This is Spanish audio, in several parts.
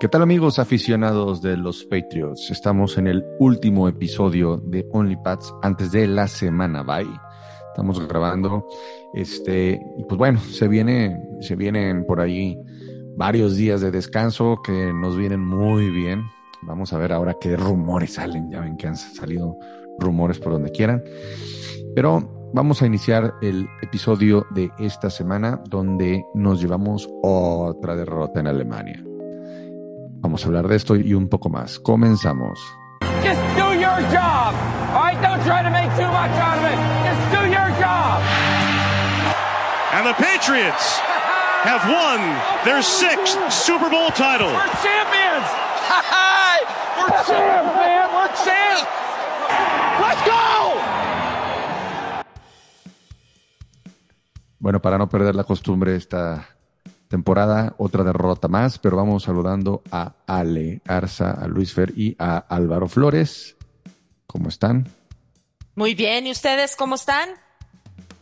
¿Qué tal amigos aficionados de los Patriots? Estamos en el último episodio de OnlyPads antes de la semana bye. Estamos grabando este y pues bueno, se viene se vienen por ahí varios días de descanso que nos vienen muy bien. Vamos a ver ahora qué rumores salen, ya ven que han salido rumores por donde quieran. Pero vamos a iniciar el episodio de esta semana donde nos llevamos otra derrota en Alemania. Vamos a hablar de esto y un poco más. Comenzamos. Just do your job. All right, don't try to make too much out of it. Just do your job. And the Patriots have won their sixth Super Bowl title. We're champions. We're champs, man. We're champs. Let's go. Bueno, para no perder la costumbre esta temporada, otra derrota más, pero vamos saludando a Ale Arza, a Luis Fer y a Álvaro Flores. ¿Cómo están? Muy bien, ¿y ustedes cómo están?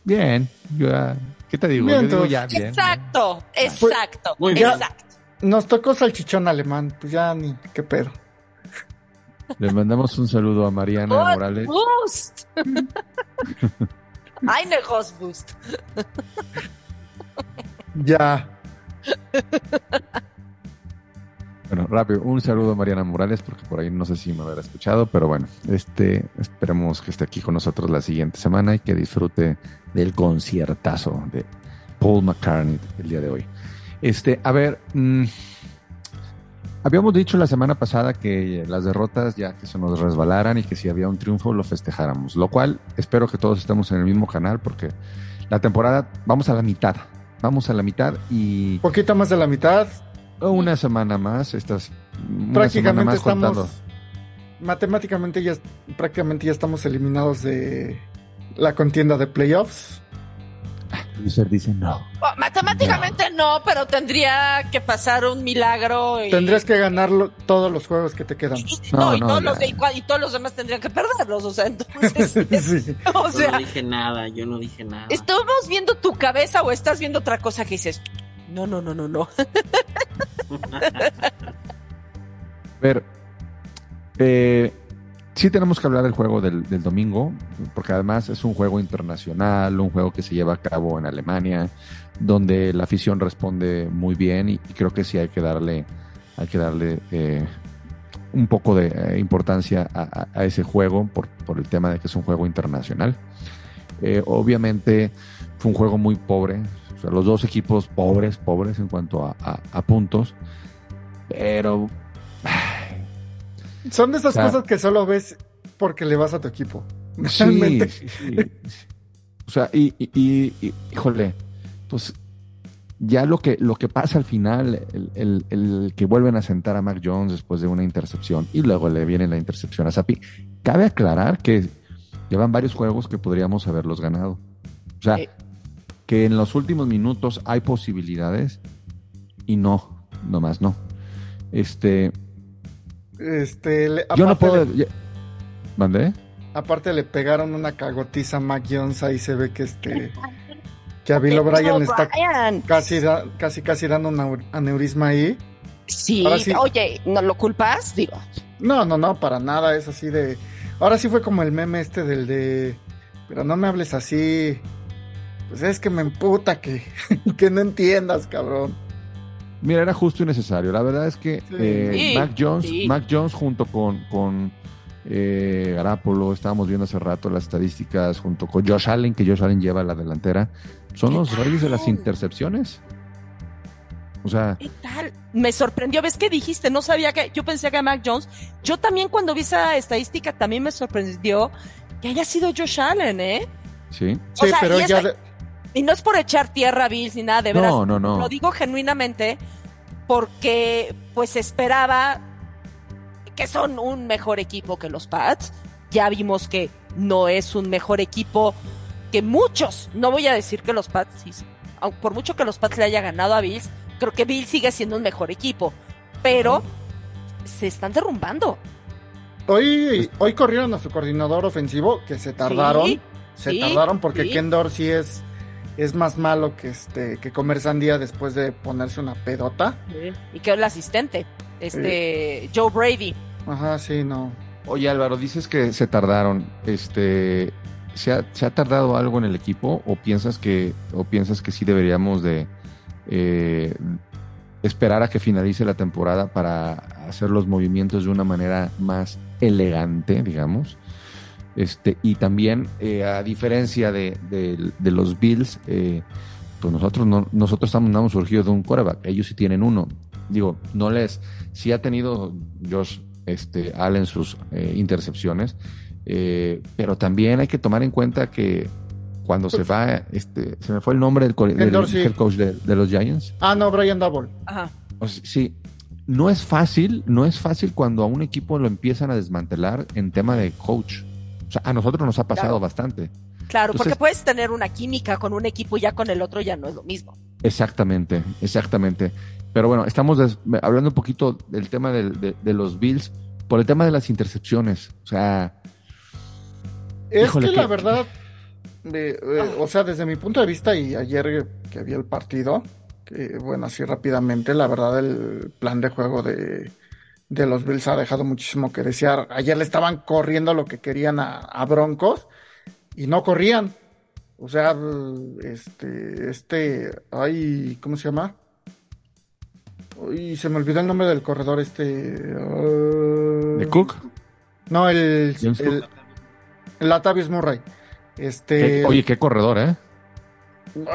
Bien, yo, ¿qué te digo? Bien, Yo digo todos. ya bien. Exacto, exacto, Muy bien. exacto. Nos tocó salchichón alemán, pues ya ni qué pedo. Le mandamos un saludo a Mariana Morales. Boost. Eine Boost. Ya. Bueno, rápido, un saludo a Mariana Morales, porque por ahí no sé si me habrá escuchado, pero bueno, este, esperemos que esté aquí con nosotros la siguiente semana y que disfrute del conciertazo de Paul McCartney el día de hoy. Este, a ver, mm, habíamos dicho la semana pasada que las derrotas ya que se nos resbalaran y que si había un triunfo lo festejáramos, lo cual espero que todos estemos en el mismo canal porque la temporada, vamos a la mitad, vamos a la mitad y Poquito más de la mitad. una semana más, estas prácticamente más estamos. contando. Matemáticamente ya prácticamente ya estamos eliminados de la contienda de playoffs. Lucer dice no. Bueno, matemáticamente no. pero tendría que pasar un milagro. Y, Tendrías que ganarlo todos los juegos que te quedan. y- No, no, y, no, todos los de- y todos los demás tendrían que perderlos. O sea, entonces, sí. o Yo sea, no dije nada, yo no dije nada. ¿estamos viendo tu cabeza o estás viendo otra cosa que dices? No, no, no, no, no. A ver, eh, sí tenemos que hablar del juego del, domingo, porque además es un juego internacional, un juego que se lleva a cabo en Alemania, donde la afición responde muy bien y, creo que sí hay que darle, hay que darle eh, un poco de eh, importancia a, ese juego por, por el tema de que es un juego internacional. Eh, obviamente fue un juego muy pobre, los dos equipos pobres, pobres en cuanto a puntos, pero Son de esas O sea- cosas que solo ves porque le vas a tu equipo. Sí, Realmente. sí, sí, sí. O sea, y, y- y- y- híjole, pues ya lo que, lo que pasa al final, el, el- el que vuelven a sentar a Mac Jones después de una intercepción y luego le viene la intercepción a Sapi, cabe aclarar que llevan varios juegos que podríamos haberlos ganado. O sea, Sí. que en los últimos minutos hay posibilidades y no, nomás no. Este, Este, le- yo no aparte puedo... le- aparte le pegaron una cagotiza a Mac Jones, ahí se ve que este que a Bill O'Brien está casi, da- casi, casi dando un aneu- aneurisma ahí. Sí, sí. oye, ¿no lo culpas? Digo, No, no, no, para nada, es así de... Ahora sí fue como el meme este del de... Pero no me hables así. Pues es que me emputa que, que no entiendas, cabrón. Mira, era justo y necesario. La verdad es que Sí. eh, Sí, Mac Jones, sí. Mac Jones junto con, con eh, Garapolo, estábamos viendo hace rato las estadísticas, junto con Josh Allen, que Josh Allen lleva la delantera, son ¿Qué los reyes de las tal? intercepciones. O sea, ¿qué tal? Me sorprendió, ¿ves qué dijiste? No sabía que, yo pensé que Mac Jones, yo también cuando vi esa estadística también me sorprendió que haya sido Josh Allen, ¿eh? sí. O Sí, sea, pero ya... Y no es por echar tierra a Bills ni nada, de veras. No, no, no. Lo digo genuinamente porque pues esperaba que son un mejor equipo que los Pats. Ya vimos que no es un mejor equipo que muchos. No voy a decir que los Pats, sí, por mucho que los Pats le haya ganado a Bills, creo que Bills sigue siendo un mejor equipo. Pero se están derrumbando. Hoy, hoy corrieron a su coordinador ofensivo, que se tardaron. Sí, se sí, tardaron porque sí. Ken Dorsey es, es más malo que este que comer sandía después de ponerse una pedota. Y que el asistente. Este, Joe Brady. Ajá, sí, no. Oye Álvaro, dices que se tardaron. Este, ¿se ha, se ha tardado algo en el equipo o piensas que, o piensas que sí deberíamos de eh, esperar a que finalice la temporada para hacer los movimientos de una manera más elegante, digamos? Este, y también, eh, a diferencia de, de- de los Bills, eh, pues nosotros no, nosotros estamos, no hemos surgido de un quarterback, ellos sí tienen uno. Digo, no les, sí ha tenido Josh este, Allen sus eh, intercepciones, eh, pero también hay que tomar en cuenta que cuando se va, este, se me fue el nombre del, del coach de, de los Giants. Ah, no, Brian Double. Ajá. O sea, sí, no es fácil, no es fácil cuando a un equipo lo empiezan a desmantelar en tema de coach. O sea, a nosotros nos ha pasado Claro. bastante. Claro, Entonces- porque puedes tener una química con un equipo y ya con el otro ya no es lo mismo. Exactamente, exactamente. Pero bueno, estamos des- hablando un poquito del tema del- de, de los Bills por el tema de las intercepciones. O sea, Es Híjole, que que- la verdad, de- eh, o sea, desde mi punto de vista y ayer que vi el partido, que bueno, así rápidamente, la verdad el plan de juego de, de los Bills ha dejado muchísimo que desear. Ayer le estaban corriendo lo que querían a, a Broncos y no corrían. O sea, este, este, ay, ¿cómo se llama? Uy, se me olvidó el nombre del corredor, este. de uh, Cook. No, el, James el, el Latavius Murray. Este, que- oye, qué corredor, ¿eh?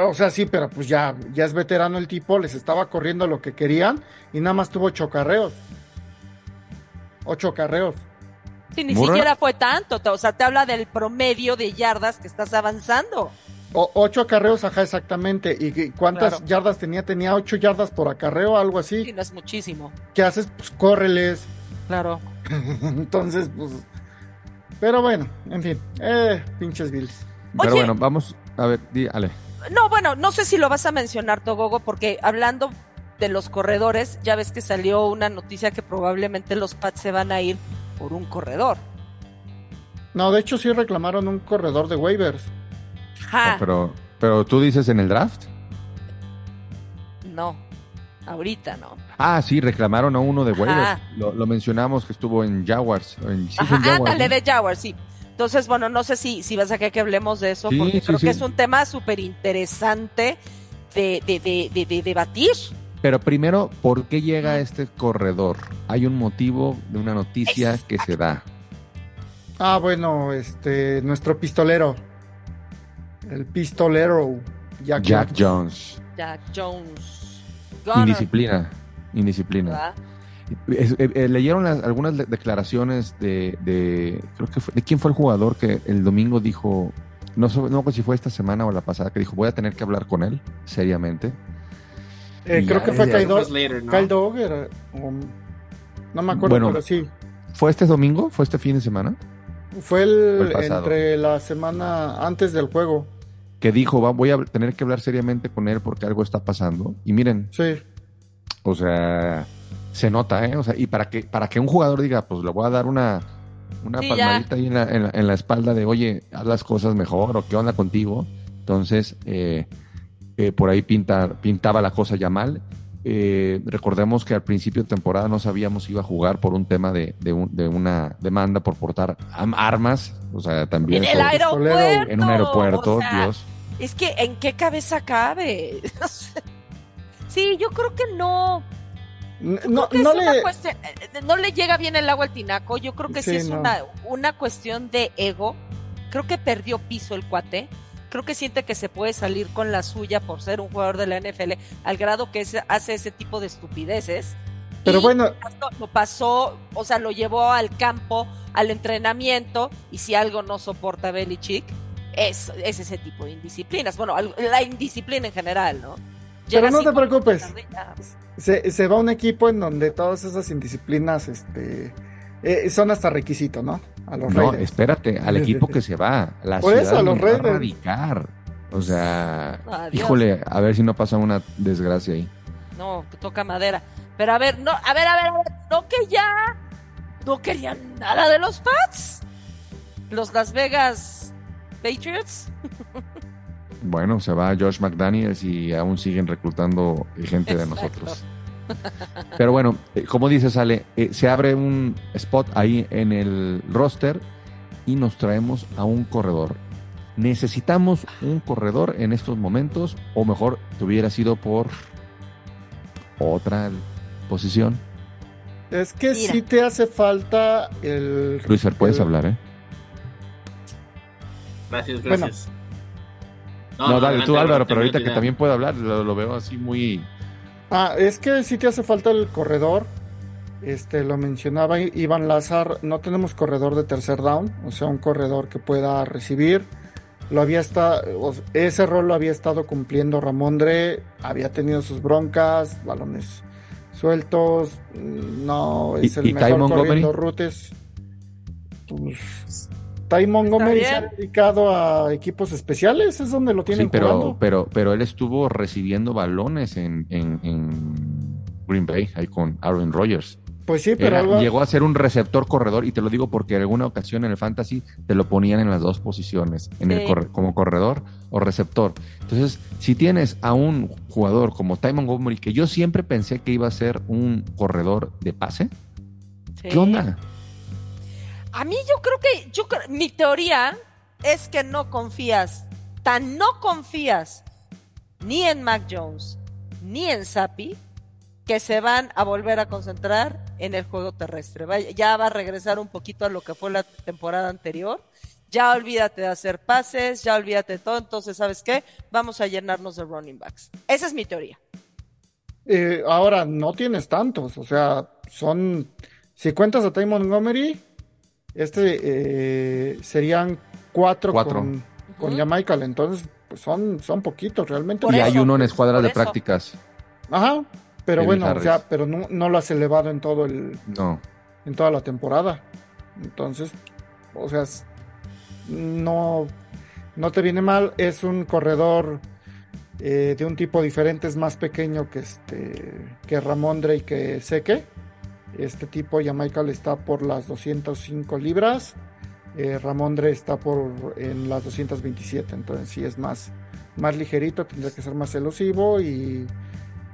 o sea, sí, pero pues ya, ya es veterano el tipo, les estaba corriendo lo que querían y nada más tuvo ocho carreos. Ocho carreos. Sí, ni Murray. siquiera fue tanto. O sea, te habla del promedio de yardas que estás avanzando. O- ocho acarreos, ajá, exactamente. ¿Y y cuántas Claro. yardas tenía? Tenía ocho yardas por acarreo, algo Sí, así. no es muchísimo. ¿Qué haces? Pues córreles. Claro. Entonces, pues. Pero bueno, en fin. Eh, pinches Bills. Pero Oye. bueno, vamos a ver, di, Ale. No, bueno, no sé si lo vas a mencionar, Togogo, porque hablando de los corredores, ya ves que salió una noticia que probablemente los Pats se van a ir por un corredor. No, de hecho sí reclamaron un corredor de waivers. Ja, Oh, pero, pero tú dices en el draft. no, ahorita no. Ah, sí, reclamaron a uno de waivers. Lo, lo mencionamos que estuvo en Jaguars. En, sí, Ajá, en Jaguars, ándale, ¿no? de Jaguars, sí. Entonces, bueno, no sé si, si vas a querer que hablemos de eso, Sí, porque sí, creo sí. que es un tema súper interesante de, de, de, de, de debatir. Pero primero, ¿por qué llega este corredor? Hay un motivo de una noticia que se da. Ah, bueno, este, nuestro pistolero. El pistolero. Jack, Jack Jones. Jones. Jack Jones. Gunner, Indisciplina. Indisciplina. eh, eh, leyeron las- algunas de- declaraciones de, de- creo que fue, de quién fue el jugador que el domingo dijo, no sé no sé si fue esta semana o la pasada, que dijo voy a tener que hablar con él seriamente. Eh, creo que fue Kyle, Do- later, ¿no? Kyle Dogger. o- no me acuerdo, Bueno. pero sí. ¿Fue este domingo? ¿Fue este fin de semana? Fue el, entre la semana antes del juego. Que dijo, va, voy a tener que hablar seriamente con él porque algo está pasando. Y miren, Sí. o sea, se nota, ¿eh? O sea, y para que, para que un jugador diga, pues le voy a dar una, una Sí, ya. palmadita ahí en la, en, la, en la espalda de, oye, haz las cosas mejor o qué onda contigo. Entonces, eh, eh, por ahí pinta, pintaba la cosa ya mal. Eh, recordemos que al principio de temporada no sabíamos si iba a jugar por un tema de, de, un- de una demanda por portar armas, o sea, también En el aeropuerto. en un aeropuerto, o sea, Dios. Es que, ¿en qué cabeza cabe? Sí, yo creo que no. N- Creo No, que no es una le. cuestión- eh, no le llega bien el agua al tinaco. Yo creo que sí, Sí, es no. una, una cuestión de ego. Creo que perdió piso el cuate. Creo que siente que se puede salir con la suya por ser un jugador de la NFL, al grado que hace ese tipo de estupideces. Pero Y bueno, lo pasó- o sea, lo llevó al campo, al entrenamiento, y si algo no soporta Belichick, es, es ese tipo de indisciplinas. Bueno, la indisciplina en general, ¿no? Pero no te preocupes. ya. se, se va a un equipo en donde todas esas indisciplinas este, eh, son hasta requisito, ¿no? A los No, Raiders. espérate, al equipo que se va. La Por ciudad eso, a los nos va a Raiders. radicar. O sea, Adiós. híjole, a ver si no pasa una desgracia ahí. No, toca madera. Pero a ver, no, a ver, a ver, a ver, no que ya no querían nada de los Pats. Los Las Vegas Patriots. Bueno, se va Josh McDaniels y aún siguen reclutando gente de Exacto. nosotros. Pero bueno, eh, como dice Sale, eh, se abre un spot ahí en el roster y nos traemos a un corredor. ¿Necesitamos un corredor en estos momentos? O mejor, te hubiera sido por otra posición. Es que Mira. sí te hace falta el. Luisfer, puedes el- hablar, ¿eh? Gracias, Bueno. gracias. No, dale tú, Álvaro, pero ahorita que también puede hablar, lo, lo veo así muy... Ah, es que sí te hace falta el corredor. Este, lo mencionaba Iván Lázar, no tenemos corredor de tercer down, o sea, un corredor que pueda recibir. Lo había o- ese rol lo había estado cumpliendo Ramondre, había tenido sus broncas, balones sueltos, mm, no es ¿Y- el y mejor corriendo rutes. Pues, Ty Montgomery se ha dedicado a equipos especiales, es donde lo tienen Sí, pero, jugando. pero, pero él estuvo recibiendo balones en, en- en Green Bay, ahí con Aaron Rodgers. Pues sí, pero Era- algo- llegó a ser un receptor corredor, y te lo digo porque en alguna ocasión en el fantasy te lo ponían en las dos posiciones, en el corre- como corredor o receptor. Entonces, si tienes a un jugador como Ty Montgomery, que yo siempre pensé que iba a ser un corredor de pase, Sí. ¿qué onda? A mí yo creo que, yo mi teoría es que no confías, tan no confías ni en Mac Jones ni en Sapi, que se van a volver a concentrar en el juego terrestre. Ya va a regresar un poquito a lo que fue la temporada anterior. Ya olvídate de hacer pases, ya olvídate de todo. Entonces, ¿sabes qué? Vamos a llenarnos de running backs. Esa es mi teoría. Eh, ahora no tienes tantos, o sea, son, si cuentas a Ty Montgomery, este eh, serían cuatro, Cuatro. con, con. Jamaica, entonces pues son, son poquitos realmente. Por y eso, hay uno en escuadras por de eso. prácticas. Ajá, pero David bueno, o sea, pero no, no lo has elevado en todo el, No. en toda la temporada. Entonces, o sea, no, no te viene mal. Es un corredor eh, de un tipo diferente, es más pequeño que este que Ramondre y que Seque. Este tipo Jamaica está por las 205 libras. eh, Ramondre está por en las 227. Entonces sí es más, más ligerito, tendría que ser más elusivo y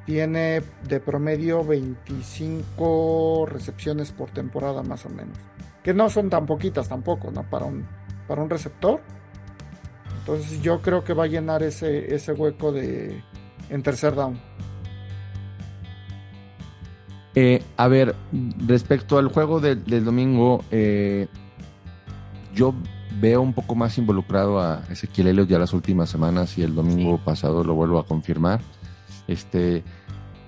tiene de promedio 25 recepciones por temporada más o menos. Que no son tan poquitas tampoco, ¿no? Para un, para un receptor. Entonces yo creo que va a llenar ese, ese hueco de en tercer down. Eh, a ver, respecto al juego del, del domingo, eh, yo veo un poco más involucrado a Ezequiel Elliott ya las últimas semanas y el domingo pasado lo vuelvo a confirmar. Este,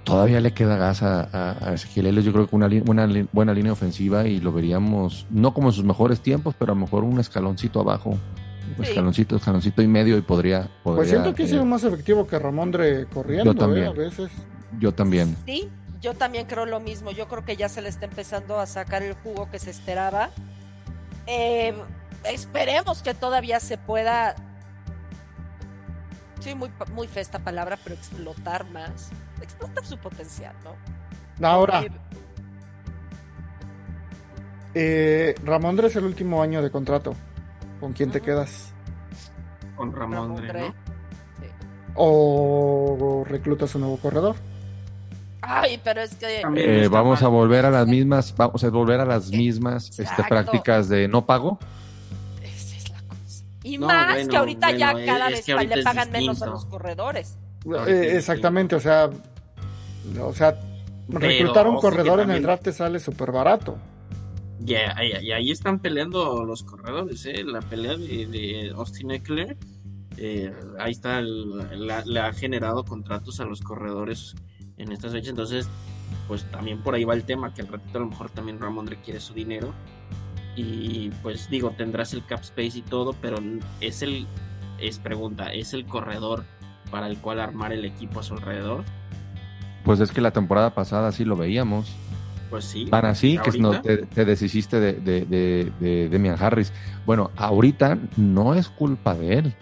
todavía le queda gas a, a- a Ezequiel Elliott. Yo creo que una, li- una li- buena línea ofensiva y lo veríamos, no como en sus mejores tiempos, pero a lo mejor un escaloncito abajo. Un Sí. escaloncito, escaloncito y medio y podría. podría Pues siento que ha eh, sido más efectivo que Ramondre corriendo, Yo también. ¿eh? A veces. Yo también. Sí, yo también creo lo mismo. Yo creo que ya se le está empezando a sacar el jugo que se esperaba. Eh, esperemos que todavía se pueda. Sí, muy, pa- muy fea esta palabra, pero explotar más. Explotar su potencial, ¿no? Ahora, Porque- eh, Ramondre es el último año de contrato. ¿Con quién te quedas? Con Ramondre, Ramondre. ¿no? ¿O reclutas un nuevo corredor? Ay, pero es que. Eh, vamos mal. a volver a las mismas, vamos a volver a las mismas este, prácticas de no pago. Esa es la cosa. Y No, más bueno, que ahorita ya cada es vez le pagan menos a los corredores. Eh, exactamente, o sea, o sea, reclutar un corredor en el draft te sale súper barato. Y, ahí- y ahí están peleando los corredores, ¿eh? La pelea de, de Austin Eckler. eh, ahí está, el- la- le ha generado contratos a los corredores en estas fechas. Entonces, pues también por ahí va el tema, que al ratito a lo mejor también Ramondre quiere su dinero. Y pues digo, tendrás el cap space y todo, pero es el, es pregunta, ¿es el corredor para el cual armar el equipo a su alrededor? Pues es que la temporada pasada sí lo veíamos. Pues sí. Van así, que no, te, te deshiciste de, de, de, de Demian Harris. Bueno, ahorita no es culpa de él.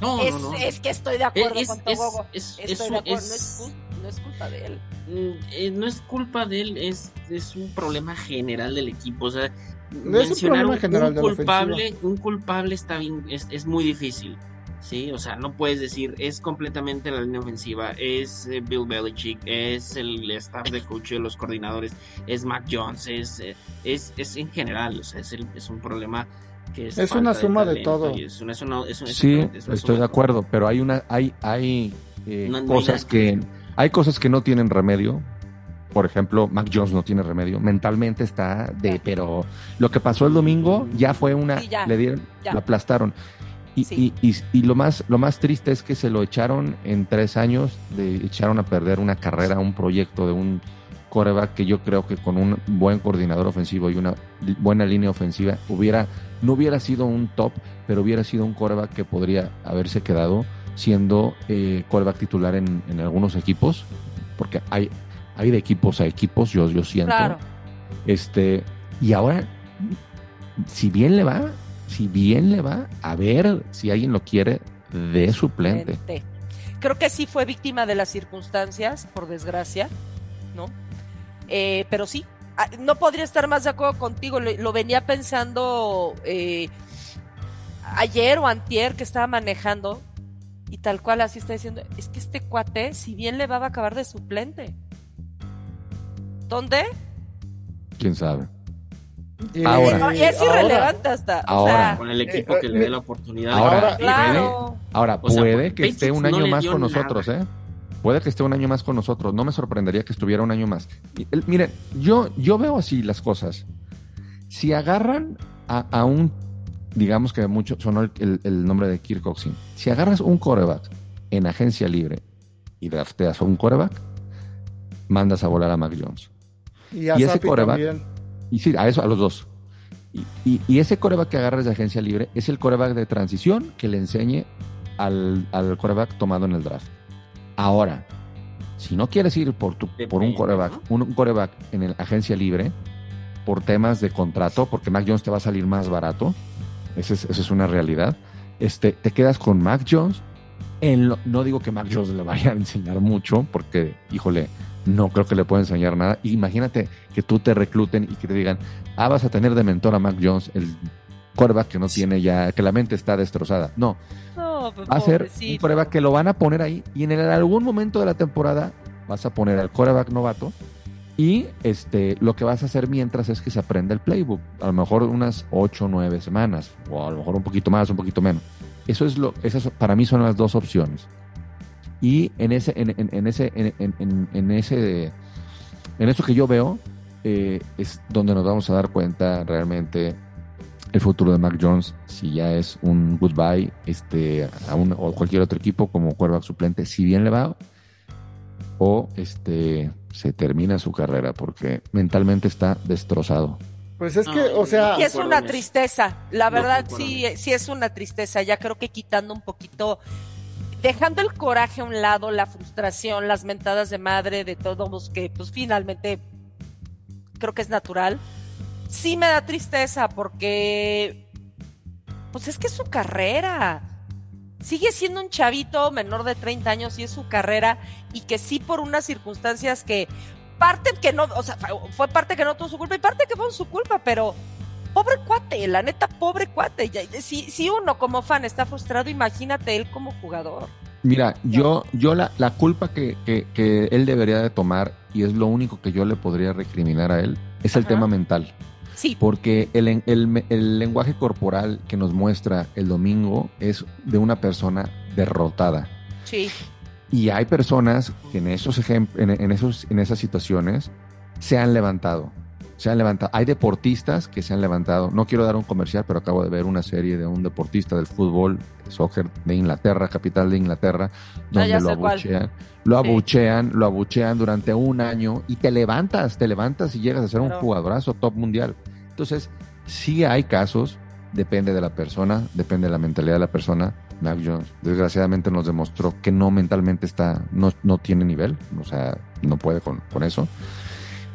no, es, no, no. es que estoy de acuerdo Es- con es- Togogo. es- Estoy es de un- acuerdo, es- no, es cul- no es culpa de él. Mm, eh, no es culpa de él, es, es un problema general del equipo. O sea, un mencionar problema un, general un de la culpable, un culpable está bien, es, es muy difícil. Sí, o sea, no puedes decir, es completamente la línea ofensiva, es eh, Bill Belichick, es el staff de coach de los coordinadores, es Mac Jones, es, eh, es, es en general, o sea, es, el- es un problema que es... Es una suma de todo. y Es una, es una- es una- Sí, es estoy suma de acuerdo, pero hay una, hay, hay eh, No, no hay cosas que, hay cosas que no tienen remedio. Por ejemplo, Mac Jones no tiene remedio. Mentalmente está de, pero lo que pasó el domingo ya fue una, Sí, ya, le dieron, lo aplastaron. Y, Sí. y, y, y lo más, lo más triste es que se lo echaron en tres años, de echaron a perder una carrera, un proyecto de un coreback que yo creo que con un buen coordinador ofensivo y una buena línea ofensiva hubiera, no hubiera sido un top, pero hubiera sido un coreback que podría haberse quedado siendo eh, coreback titular en, en algunos equipos, porque hay, hay de equipos a equipos, yo, yo siento. Claro. Este, y ahora, si bien le va, si bien le va, a ver si alguien lo quiere de suplente. Creo que sí fue víctima de las circunstancias, por desgracia, ¿no? Eh, pero sí, ah, no podría estar más de acuerdo contigo. Lo, lo venía pensando eh, ayer o antier que estaba manejando y tal cual así está diciendo, es que este cuate, si bien le va, va a acabar de suplente. ¿Dónde? ¿Quién sabe? Y- Ahora. Y es ahora- irrelevante hasta. o Ahora. sea, Con el equipo Eh, que eh, le dé la oportunidad. ahora, claro. Ahora, O sea, puede que esté un no año más con nada. nosotros, ¿eh? Puede que esté un año más con nosotros. No me sorprendería que estuviera un año más. Miren, yo, yo veo así las cosas. Si agarran a, a un, digamos que mucho sonó el, el- el nombre de Kirk Coxin. Si agarras un coreback en agencia libre y drafteas a un coreback, mandas a volar a Mac Jones. Y, a y ese coreback- también. Y sí, a eso, a los dos. Y, y- y ese coreback que agarras de agencia libre es el coreback de transición que le enseñe al, al coreback tomado en el draft. Ahora, si no quieres ir por, tu, por un coreback, un, un coreback en el agencia libre, por temas de contrato, porque Mac Jones te va a salir más barato, esa es, esa es una realidad, este, te quedas con Mac Jones. En lo- no digo que Mac Jones le vaya a enseñar mucho, porque, híjole, no creo que le pueda enseñar nada. Imagínate que tú te recluten y que te digan, ah, vas a tener de mentor a Mac Jones, el quarterback que no tiene ya, que la mente está destrozada. No, No, pues, va a ser un quarterback que lo van a poner ahí y en el- algún momento de la temporada vas a poner al quarterback novato y este lo que vas a hacer mientras es que se aprenda el playbook, a lo mejor unas 8 o 9 semanas o a lo mejor un poquito más, un poquito menos. Eso es lo esas para mí son las dos opciones. Y en ese en, en- en ese en, en- ese en eso que yo veo eh, es donde nos vamos a dar cuenta realmente el futuro de Mac Jones, si ya es un goodbye este, a un, o cualquier otro equipo como quarterback suplente, si bien le va, o este, se termina su carrera, porque mentalmente está destrozado. Pues es No, que, o sea, Y es una tristeza, la verdad sí, sí es una tristeza, ya creo que quitando un poquito, dejando el coraje a un lado, la frustración, las mentadas de madre de todos que pues finalmente creo que es natural, sí me da tristeza porque pues es que es su carrera. Sigue siendo un chavito menor de 30 años y es su carrera y que sí por unas circunstancias que parte que no, o sea, fue- parte que no tuvo su culpa y parte que fue su culpa, pero pobre cuate, la neta, pobre cuate. Si, si uno como fan está frustrado, imagínate él como jugador. Mira, yo, yo la, la culpa que, que- que él debería de tomar, y es lo único que yo le podría recriminar a él, es el Ajá. tema mental. Sí, Porque el, el- el lenguaje corporal que nos muestra el domingo es de una persona derrotada. sí, Y hay personas que en esos en, en esos, en esas situaciones se han levantado. Se han levantado. Hay deportistas que se han levantado. No quiero dar un comercial, pero acabo de ver una serie de un deportista del fútbol, soccer de Inglaterra, capital de Inglaterra, donde Ah, ya lo cuál. abuchean. Lo Sí. abuchean, lo abuchean durante un año y te levantas, te levantas y llegas a ser un jugadorazo top mundial. Entonces, sí hay casos, depende de la persona, depende de la mentalidad de la persona. Mac Jones, desgraciadamente, nos demostró que no mentalmente está, no, no tiene nivel, o sea, no puede con, con eso.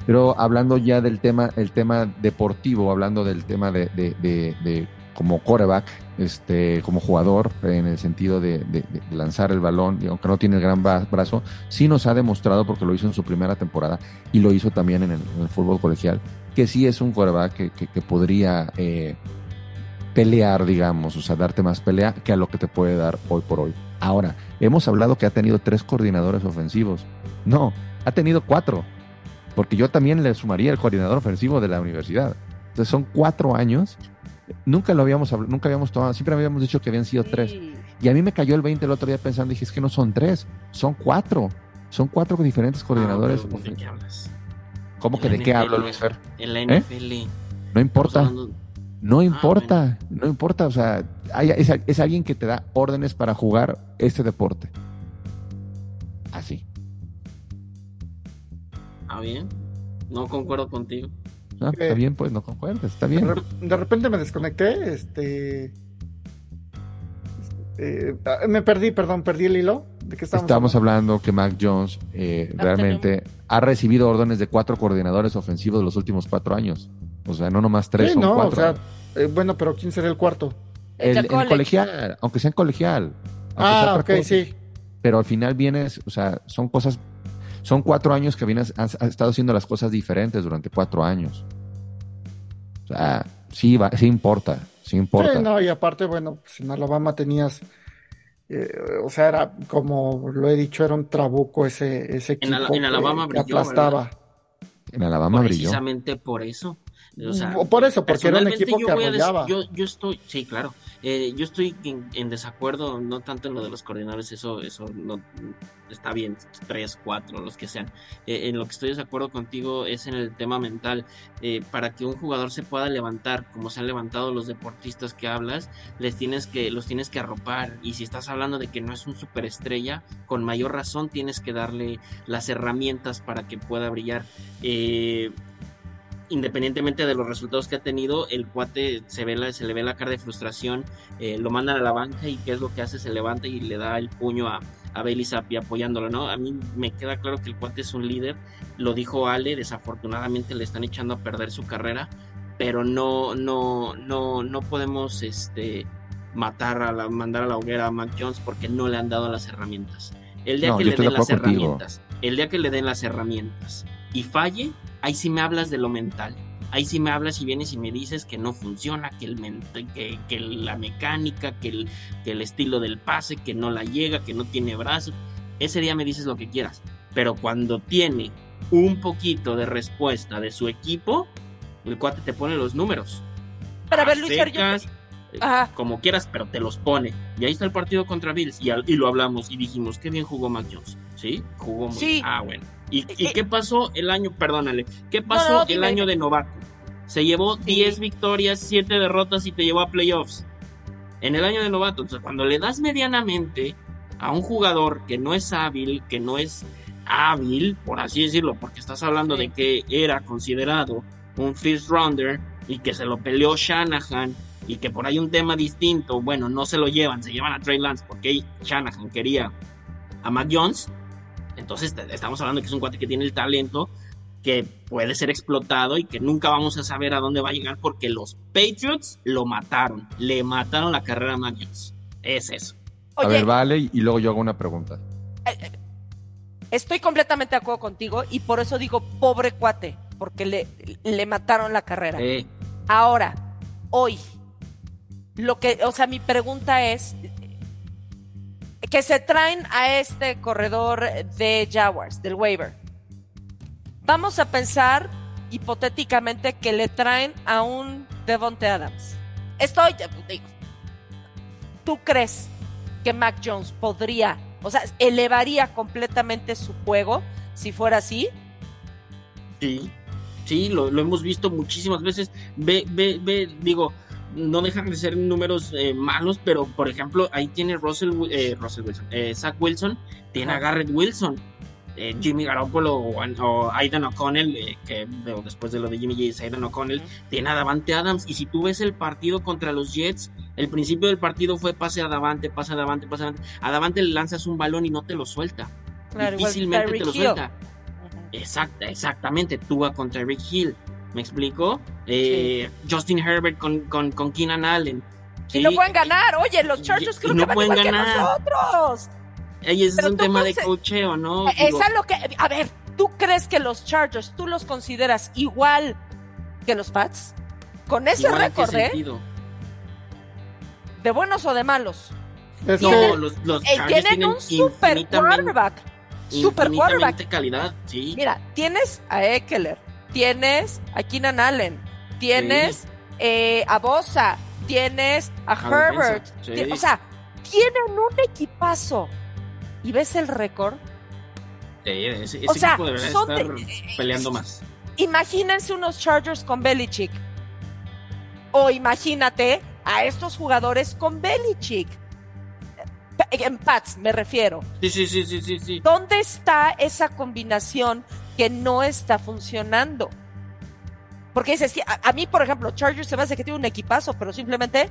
Pero hablando ya del tema, el tema deportivo, hablando del tema de, de, de- de como coreback, este, como jugador, en el sentido de, de- lanzar el balón, y aunque no tiene el gran bra- brazo, sí nos ha demostrado, porque lo hizo en su primera temporada y lo hizo también en el, en el fútbol colegial, que sí es un coreback que, que- que podría eh, pelear, digamos, o sea, darte más pelea que a lo que te puede dar hoy por hoy. Ahora, hemos hablado que ha tenido tres coordinadores ofensivos. No, ha tenido cuatro, porque yo también le sumaría el coordinador ofensivo de la universidad. Entonces son cuatro años. Nunca lo habíamos habl- nunca habíamos tomado, siempre habíamos dicho que habían sido tres. Y a mí me cayó el 20 el otro día pensando, dije, es que no son tres, son cuatro. Son cuatro diferentes coordinadores. Ah, ¿De qué hablas? ¿Cómo que de qué hablo, Luis Fer? En la ¿Eh? NFL. No importa. hablando- No Ah, importa, no importa, o sea, hay- es, es alguien que te da órdenes para jugar este deporte. Así. Ah, bien. No concuerdo contigo. ¿no? Está Eh, bien, pues no concuerdas, está bien. de repente me desconecté, este... eh, ah, me perdí, perdón, perdí el hilo. ¿De qué estamos, Estamos hablando que Mac Jones eh, Ah, realmente ha recibido órdenes de cuatro coordinadores ofensivos de los últimos cuatro años. O sea, no nomás tres, Sí, son no, cuatro. o sea, eh, bueno, pero ¿quién sería el cuarto? el, El el college. colegial, aunque sea en colegial. Ah, ok, cosa. sí. Pero al final vienes, o sea, son cosas, son cuatro años que vienes, has, has estado haciendo las cosas diferentes durante cuatro años. O sea, sí, va, sí importa, sí importa. Sí, no, y aparte, bueno, pues en Alabama tenías, eh, o sea, era como lo he dicho, era un trabuco ese, ese En equipo en que- Alabama que brilló, aplastaba. En Alabama brilló. Precisamente por eso. O sea, Por eso, porque era un equipo yo que des- arrollaba. Yo, yo estoy, sí, claro. Eh, yo estoy en, en desacuerdo, no tanto en lo de los coordinadores, eso, eso no está bien, tres, cuatro, los que sean. Eh, en lo que estoy de desacuerdo contigo es en el tema mental. Eh, para que un jugador se pueda levantar, como se han levantado los deportistas que hablas, les tienes que, los tienes que arropar. Y si estás hablando de que no es un superestrella, con mayor razón tienes que darle las herramientas para que pueda brillar. Eh, independientemente de los resultados que ha tenido, el cuate se, ve la, se le ve la cara de frustración, eh, lo mandan a la banca y qué es lo que hace, se levanta y le da el puño a, a Bailey Zappi apoyándolo, ¿no? A mí me queda claro que el cuate es un líder, lo dijo Ale, desafortunadamente le están echando a perder su carrera, pero no, no, no, no podemos este, matar a la, mandar a la hoguera a Mac Jones porque no le han dado las herramientas. El día No, que le den las contigo. herramientas, el día que le den las herramientas y falle, ahí sí me hablas de lo mental. Ahí sí me hablas y vienes y me dices que no funciona, que, el que, que la mecánica, que el, que el estilo del pase, que no la llega, que no tiene brazos. Ese día me dices lo que quieras. Pero cuando tiene un poquito de respuesta de su equipo, el cuate te pone los números. Pero a ver, Luis yo- Ajá. como quieras, pero te los pone. Y ahí está el partido contra Bills. Y, al- y lo hablamos y dijimos, qué bien jugó Mac Jones. ¿Sí? Jugó muy Sí. Ah, bueno. ¿Y, y Eh, qué pasó el año, perdónale, qué pasó no, el año de novato? Se llevó 10 victorias, 7 derrotas y te llevó a playoffs. En el año de novato. Entonces, cuando le das medianamente a un jugador que no es hábil, que no es hábil, por así decirlo, porque estás hablando Sí. de que era considerado un first rounder y que se lo peleó Shanahan y que por ahí un tema distinto, bueno, no se lo llevan, se llevan a Trey Lance porque Shanahan quería a Mac Jones. Entonces estamos hablando que es un cuate que tiene el talento que puede ser explotado y que nunca vamos a saber a dónde va a llegar porque los Patriots lo mataron, le mataron la carrera a Mac Jones. Es eso. A Oye, ver, vale, y luego yo hago una pregunta. estoy completamente de acuerdo contigo y por eso digo pobre cuate, porque le, le mataron la carrera. Eh, Ahora, hoy, lo que, o sea, mi pregunta es que se traen a este corredor de Jaguars, del waiver. Vamos a pensar hipotéticamente que le traen a un Devonte Adams. Estoy, digo, ¿tú crees que Mac Jones podría, o sea, elevaría completamente su juego si fuera así? Sí, sí, lo, lo hemos visto muchísimas veces. Ve, ve, ve, digo, no dejan de ser números eh, malos, pero por ejemplo, ahí tiene Russell, eh, Russell Wilson, eh, Zach Wilson, tiene a. Garrett Wilson, eh, Jimmy Garoppolo o, o Aidan O'Connell, eh, que de- después de lo de Jimmy G, es Aidan O'Connell, tiene a Davante Adams. Y si tú ves el partido contra los Jets, el principio del partido fue pase a Davante, pase a Davante, pase a Davante. A Davante le lanzas un balón y no te lo suelta. Claro, Difícilmente te lo suelta. Exacta, exactamente, Tua contra Rick Hill. ¿Me explico? Eh, Justin Herbert con, con, con Keenan Allen. Y no Sí, pueden ganar. Oye, los Chargers y creo no que van pueden igual que ganar. nosotros. Ey, ese es pero un tema de cocheo, ¿no? Es Digo, a lo que. A ver, ¿tú crees que los Chargers tú los consideras igual que los Pats? Con ese igual, ¿en qué récord, ¿eh? sentido? ¿De buenos o de malos? Es No, los, los Eh, Chargers tienen un super quarterback. Super quarterback. calidad, sí. Mira, tienes a Eckler, tienes a Keenan Allen, tienes eh, a Bosa, tienes a, Herbert. sí. O sea, tienen un equipazo. ¿Y ves el récord? Sí, ese, O sea, equipo debería son estar de- peleando más. Imagínense unos Chargers con Belichick. O imagínate a estos jugadores con Belichick. En Pats me refiero. Sí, sí, sí, sí, sí, sí. ¿Dónde está esa combinación que no está funcionando? Porque dices, sí, a, a mí, por ejemplo, Chargers se me hace que tiene un equipazo, pero simplemente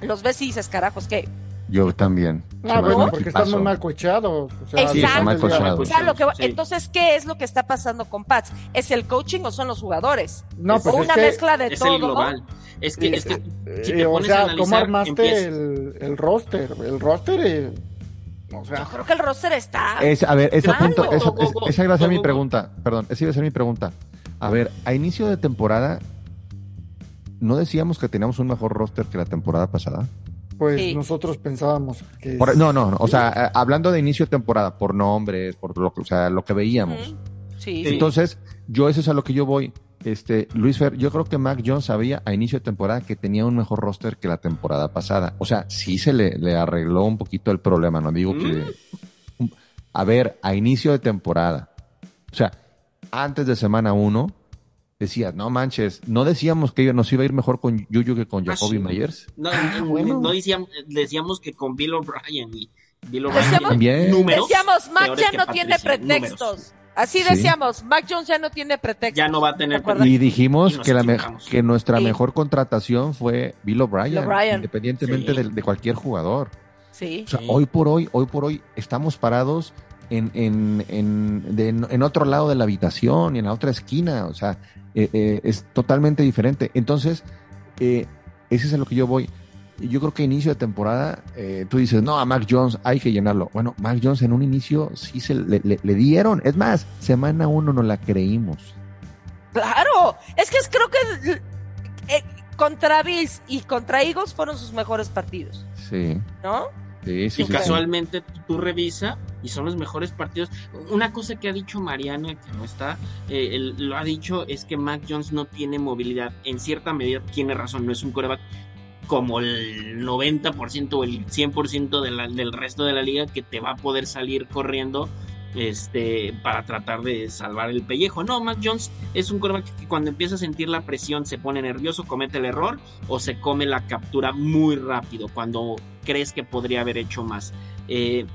los ves y dices, carajos, que Yo también. Ah, bueno, porque están muy mal. O sea. O sea, lo que va- Sí. Entonces, ¿qué es lo que está pasando con Pats? ¿Es el coaching o son los jugadores? No, Es pues o es una que, mezcla de Es todo. el global. Es que, es que si eh, te o pones a sea, analizar, ¿cómo armaste el, el roster? El roster, eh, o Yo creo que el roster está. Es, a ver, ese punto, esa, Go, go, go, esa iba a ser go, mi go, go. pregunta. Perdón, esa iba a ser mi pregunta. A ver, a inicio de temporada, ¿no decíamos que teníamos un mejor roster que la temporada pasada? pues Sí. nosotros pensábamos que... Por- no, no, no, o sea, eh, hablando de inicio de temporada, por nombres, por lo que, o sea, lo que veíamos. Sí. Entonces, yo eso es a lo que yo voy. Este, Luis Fer, yo creo que Mac Jones sabía a inicio de temporada que tenía un mejor roster que la temporada pasada. O sea, sí se le, le arregló un poquito el problema, no digo que... A ver, a inicio de temporada. O sea, antes de semana uno, decías, no manches, no decíamos que nos iba a ir mejor con Yuyu que con Ah, Jacoby sí. Myers. No, Ah, no, bueno. no decíamos, decíamos que con Bill O'Brien y Bill O'Brien Decíamos- Decíamos, Mac ya no tiene pretextos. números. Así Sí. decíamos, Mac Jones ya no tiene pretextos. ya no va a tener ¿Te acuerdas? Y dijimos Y que, la me- que nuestra Sí. mejor contratación fue Bill O'Brien, Bill O'Brien. independientemente Sí. de, de cualquier jugador. Sí. O sea, Sí. hoy por hoy, hoy por hoy, estamos parados en, en, en, de- en otro lado de la habitación y en la otra esquina. O sea, eh, eh, es totalmente diferente. Entonces, eh, ese es a lo que yo voy. Yo creo que inicio de temporada, eh, tú dices, no, a Mac Jones hay que llenarlo. Bueno, Mac Jones en un inicio sí se le, le- le dieron. Es más, semana uno no la creímos. Claro, es que es- creo que eh, contra Bills y contra Eagles fueron sus mejores partidos, Sí, ¿no? sí, sí. y sí, casualmente tú, tú revisa y son los mejores partidos. Una cosa que ha dicho Mariana, que no está, eh, él lo ha dicho, es que Mac Jones no tiene movilidad. En cierta medida tiene razón, no es un coreback como el 90% o el 100% de la- del resto de la liga que te va a poder salir corriendo este, para tratar de salvar el pellejo. No, Mac Jones es un coreback que cuando empieza a sentir la presión se pone nervioso, comete el error o se come la captura muy rápido cuando crees que podría haber hecho más. Eh,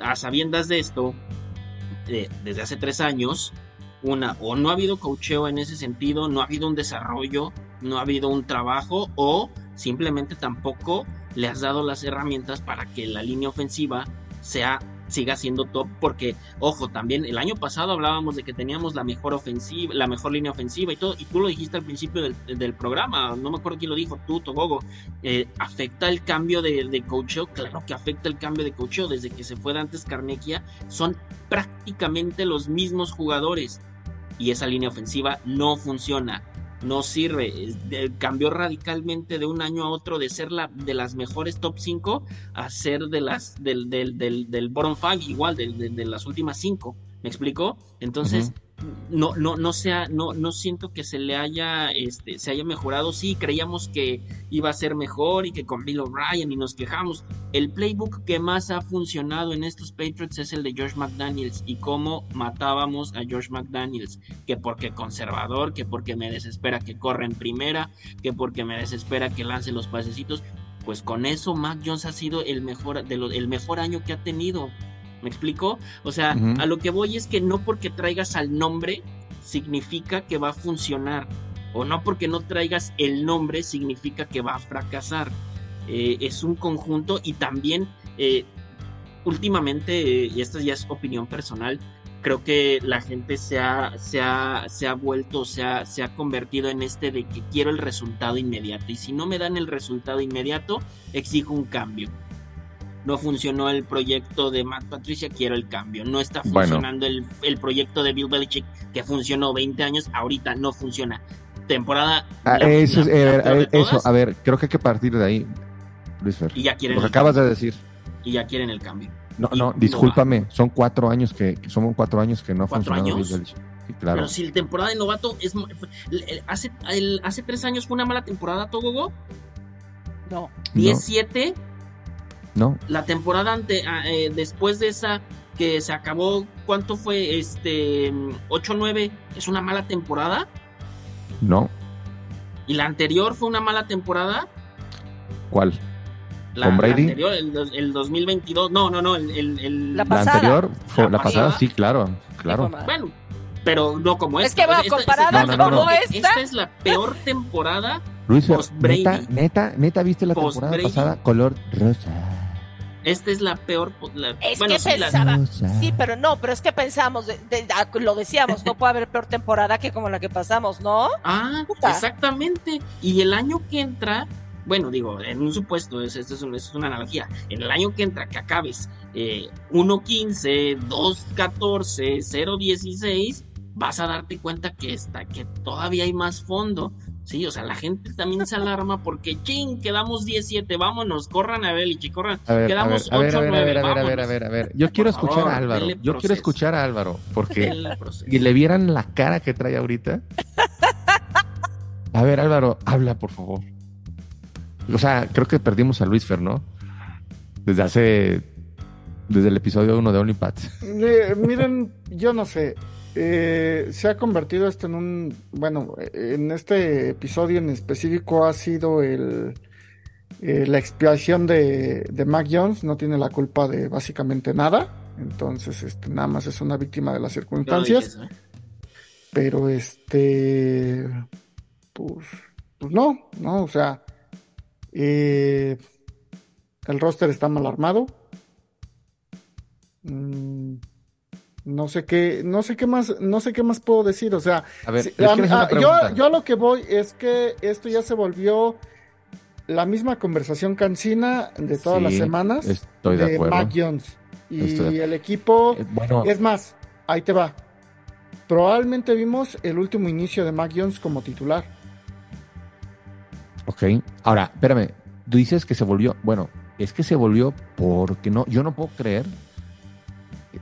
a sabiendas de esto, eh, desde hace tres años, una, o no ha habido cocheo en ese sentido, no ha habido un desarrollo, no ha habido un trabajo, o simplemente tampoco le has dado las herramientas para que la línea ofensiva sea siga siendo top porque ojo también el año pasado hablábamos de que teníamos la mejor ofensiva la mejor línea ofensiva y todo y tú lo dijiste al principio del, programa no me acuerdo quién lo dijo tú Togogo eh, afecta el cambio de, de coacheo claro que afecta el cambio de coacheo desde que se fue Dantes Carnequia son prácticamente los mismos jugadores y esa línea ofensiva no funciona no sirve. Cambió radicalmente de un año a otro de ser la de las mejores top 5 a ser de las del, del, del, del bottom 5 igual de, de- de las últimas 5. ¿Me explico? Entonces, no, no, no sea, no, no siento que se le haya, este, se haya mejorado. Sí, creíamos que iba a ser mejor y que con Bill O'Brien y nos quejamos. El playbook que más ha funcionado en estos Patriots es el de Josh McDaniels y cómo matábamos a Josh McDaniels. Que porque conservador, que porque me desespera que corra en primera, que porque me desespera que lance los pasecitos. Pues con eso Mac Jones ha sido el mejor, el mejor año que ha tenido. ¿Me explico? O sea, a lo que voy es que no porque traigas al nombre significa que va a funcionar. O no porque no traigas el nombre significa que va a fracasar. Eh, es un conjunto y también eh, últimamente, eh, y esta ya es opinión personal, creo que la gente se ha, se ha, se ha vuelto, se ha, se ha convertido en este de que quiero el resultado inmediato. Y si no me dan el resultado inmediato, exijo un cambio. No funcionó el proyecto de Matt Patricia, quiero el cambio. No está Bueno. funcionando el, el proyecto de Bill Belichick, que funcionó 20 años, ahorita no funciona. Temporada. Ah, la- eso, es- la- eh, la eh, eso, a ver, creo que hay que partir de ahí. Luis Fer. Y ya quieren Lo que el acabas de decir. y ya quieren el cambio. No, Y no, no discúlpame. Son cuatro años que, son cuatro años que no ha ¿Cuatro funcionado años? Bill Belichick. Sí, claro. Pero si la temporada de novato es hace, el- hace tres años fue una mala temporada, Togogo. No. 17, No, la temporada ante, ah, eh, después de esa que se acabó, ¿cuánto fue? Este 8-9, es una mala temporada. no. Y la anterior fue una mala temporada. ¿Cuál? La, ¿Con la Brady? anterior, el, dos- el 2022. No, no, no. El, el- el- La La pasada. anterior fue La la, pasada, pasada. sí, claro, claro. Bueno, pero no como Es esta. que va, esta- comparada esta- No, no, no, como no. esta. Esta es la peor temporada. Luis neta, neta, neta, ¿viste la temporada pasada? Color rosa. Esta es la peor. la- Es bueno, que sí, pensaba, sí, pero no, pero es que pensamos, de- de- ah, lo decíamos, no puede haber peor temporada que como la que pasamos, ¿no? Ah, Puta. exactamente. Y el año que entra, bueno, digo, en un supuesto, es- esto es, un- es una analogía. En el año que entra, que acabes eh, 1.15, 2.14, 0.16, vas a darte cuenta que, está, que todavía hay más fondo. Sí, o sea, la gente también se alarma porque, ching, quedamos 17, vámonos, corran a Belichick, corran. A ver, Quedamos a ver, a ver, 8-9, a ver, a ver, a ver, a ver, a ver. Yo quiero Por escuchar favor, a Álvaro. Yo quiero escuchar a Álvaro, porque y le vieran la cara que trae ahorita. A ver, Álvaro, habla, por favor. O sea, creo que perdimos a Luis Fer, ¿no? Desde hace. Desde el episodio 1 de OnlyPads. Eh, miren, yo no sé. Eh, se ha convertido esto en un. Bueno, en este episodio en específico ha sido el. eh, la expiación de, de Mac Jones. No tiene la culpa de básicamente nada. Entonces, este, nada más es una víctima de las no circunstancias. eso, ¿eh? Pero este. Pues. Pues no, no, o sea. eh, el roster está mal armado. Mm, no sé qué, no sé qué más, no sé qué más puedo decir. O sea, A ver, les a- quiero hacer una a- yo, pregunta. yo a lo que voy es que esto ya se volvió la misma conversación cansina de todas las semanas Estoy de acuerdo. Mac Jones. Y Estoy de- el equipo. Eh, Bueno, Es más, ahí te va. Probablemente vimos el último inicio de Mac Jones como titular. ok. Ahora, espérame. Tú dices que se volvió. Bueno, es que se volvió porque no. Yo no puedo creer.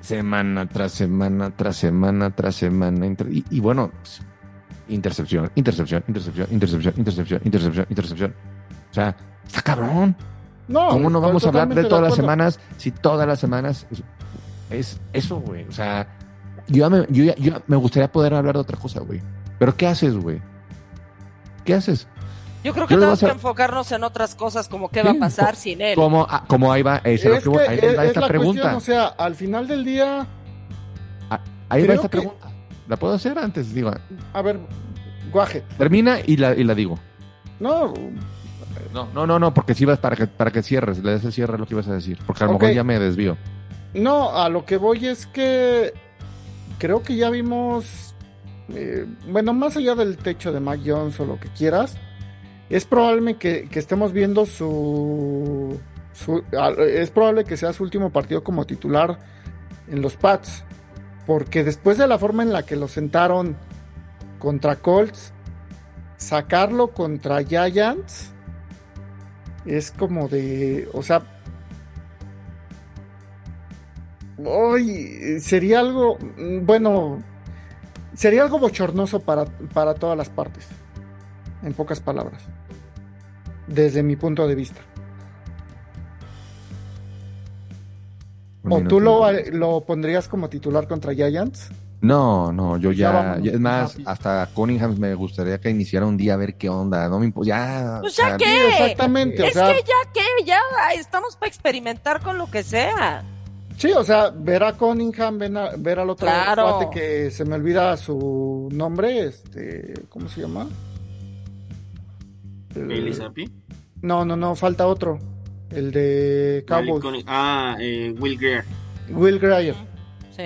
Semana tras semana, tras semana, tras semana. y, y bueno, intercepción, intercepción, intercepción, intercepción, intercepción, intercepción, intercepción. O sea, está cabrón. No, ¿Cómo no vamos a hablar de todas las semanas si todas las semanas es, es eso, güey? O sea, yo, me, yo, yo me gustaría poder hablar de otra cosa, güey. Pero ¿qué haces, güey? ¿Qué haces? Yo creo que Yo voy a tenemos que enfocarnos en otras cosas como qué va a pasar sin él. ¿Cómo, ah, cómo ahí va? Esa es lo Es que voy- que ahí es, va es esta la pregunta. cuestión, o sea, al final del día, ahí va esta que- pregunta. ¿La puedo hacer antes? Digo, a ver, guaje, termina y la, y la digo. no, No, no, no, no, porque si vas para que, para que cierres, le des el cierre lo que ibas a decir. Porque a lo mejor ya me desvío. no, a lo que voy es que creo que ya vimos, eh, bueno, más allá del techo de Mac Jones o lo que quieras, es probable que, estemos viendo su, su- a- es probable que sea su último partido como titular en los Pats, porque después de la forma en la que lo sentaron contra Colts, sacarlo contra Giants es como de, o sea, Hoy sería algo, mm, bueno, sería algo bochornoso para, para todas las partes, en pocas palabras, desde mi punto de vista. Un ¿O minuto. tú lo, lo pondrías como titular contra Giants? No, no, yo Ya ya, vámonos, ya- es más, rápido. hasta Cunningham me gustaría que iniciara un día a ver qué onda, no me ya. Pues o ya sea, qué. Exactamente, o Es sea, que ya que, ya estamos para experimentar con lo que sea. sí, o sea, ver a Cunningham, ver, a- ver al otro Claro. cuate que se me olvida su nombre, este, ¿cómo se llama? Bailey Zappi. no, no, no, falta otro, el de Cowboys, Cunningham. Ah, eh, Will Greer. Will Grier, Sí.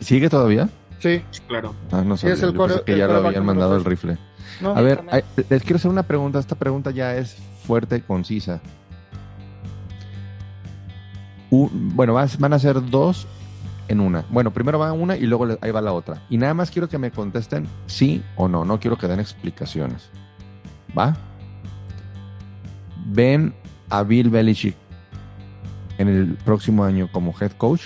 ¿Sigue todavía? sí, claro. Ah, no sé. es el core- que el ya lo coreback habían mandado el rifle. ¿no? A ver, les quiero hacer una pregunta. Esta pregunta ya es fuerte y concisa. U- bueno, vas- van a ser dos en una. Bueno, primero va una y luego le- ahí va la otra. Y nada más quiero que me contesten sí o no. No quiero que den explicaciones. ¿Va? ¿Ven a Bill Belichick en el próximo año como head coach?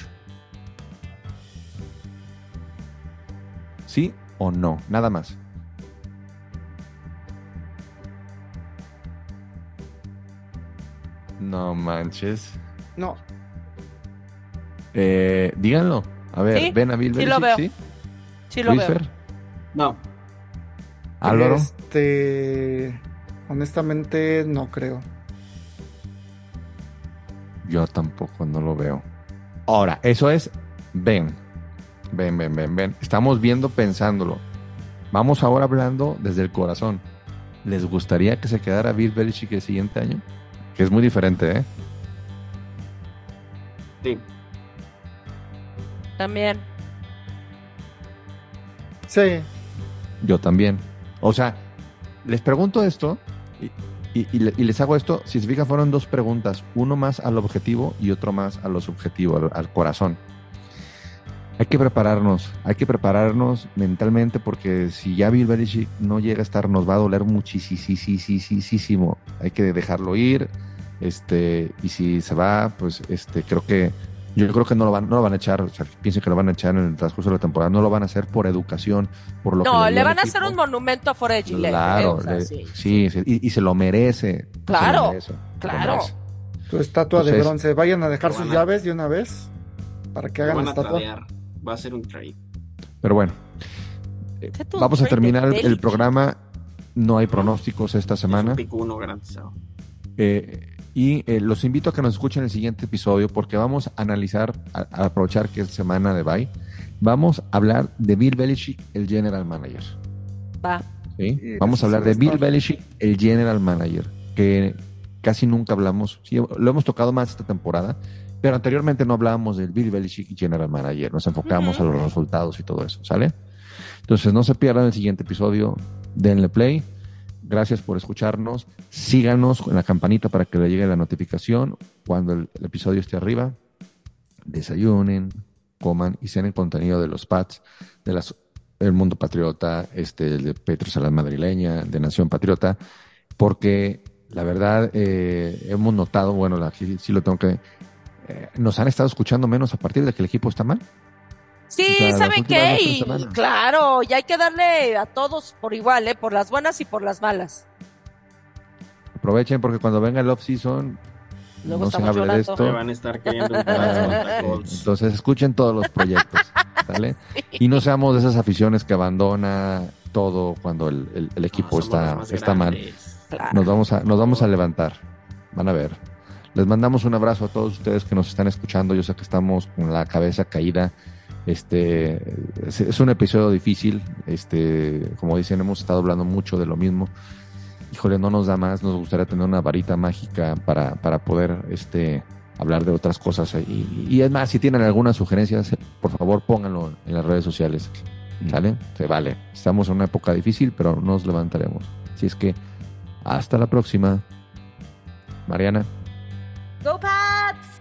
¿Sí o no? Nada más. No manches. No, Eh, díganlo. A ver, Sí, ven a Bill sí Belichick, lo veo. ¿sí? Sí lo Luis veo. Fer, No, Álvaro. Este, honestamente, no creo. Yo tampoco no lo veo. Ahora, eso es ven. Ven, ven, ven, ven. Estamos viendo pensándolo. Vamos ahora hablando desde el corazón. ¿Les gustaría que se quedara Bill Belichick el siguiente año? Que es muy diferente, ¿eh? sí. También. Sí, Yo también. O sea, les pregunto esto y, y- y le- y les hago esto. Si se fijan, fueron dos preguntas. Uno más al objetivo y otro más a lo subjetivo, al, al corazón. Hay que prepararnos, hay que prepararnos mentalmente porque si ya Bill Belichick no llega a estar, nos va a doler muchísimo. Hay que dejarlo ir. Este, y si se va, pues este, creo que yo creo que no lo van, no lo van a echar. O sea, pienso que lo van a echar en el transcurso de la temporada. No lo van a hacer por educación, por lo que No, dio le al van a hacer un monumento a Forest Gillette, ¿eh? Claro, O sea, le- sí. sí, sí, y, y se lo merece. Claro, lo merece, claro. merece. tu estatua de bronce. Vayan a dejar sus a- llaves de una vez para que hagan la a estatua. tradear. Va a ser un trade. Pero bueno, eh, tu vamos a de terminar el programa. No hay pronósticos esta Es semana. un pick uno garantizado. Eh, y eh, los invito a que nos escuchen el siguiente episodio porque vamos a analizar, a, a aprovechar que es semana de bye. Vamos a hablar de Bill Belichick, el general manager. Va. ¿sí? Y Vamos a hablar de Bill. Belichick, el general manager, que casi nunca hablamos. Sí, lo hemos tocado más esta temporada, pero anteriormente no hablábamos del Bill Belichick general manager. Nos enfocamos Ujú. a los resultados y todo eso, ¿sale? Entonces no se pierdan el siguiente episodio. Denle play. Gracias por escucharnos. Síganos con la campanita para que le llegue la notificación cuando el, el episodio esté arriba. Desayunen, coman y cenen contenido de los Pats, de las el Mundo Patriota, este, el de Petros a la Madrileña, de Nación Patriota, porque la verdad eh, hemos notado, bueno, la, sí, sí lo tengo que, eh, nos han estado escuchando menos a partir de que el equipo está mal. Sí, O sea, las ¿saben qué? Y, claro, y hay que darle a todos por igual, ¿eh? Por las buenas y por las malas. Aprovechen porque cuando venga el off-season Luego no se hable de esto. Van a estar entrar Ah. Entonces escuchen todos los proyectos, ¿sale? Y no seamos de esas aficiones que abandona todo cuando el, el- el equipo No, está, está mal. Claro. Nos vamos a, nos vamos a levantar. Van a ver. Les mandamos un abrazo a todos ustedes que nos están escuchando. Yo sé que estamos con la cabeza caída. Este es, es un episodio difícil. Este, como dicen, hemos estado hablando mucho de lo mismo. Híjole, no nos da más. Nos gustaría tener una varita mágica para, para poder este, hablar de otras cosas. Y, y es más, si tienen algunas sugerencias, por favor pónganlo en las redes sociales. ¿Sale? Se vale. Estamos en una época difícil, pero nos levantaremos. Así es que hasta la próxima. Mariana. Go Pats!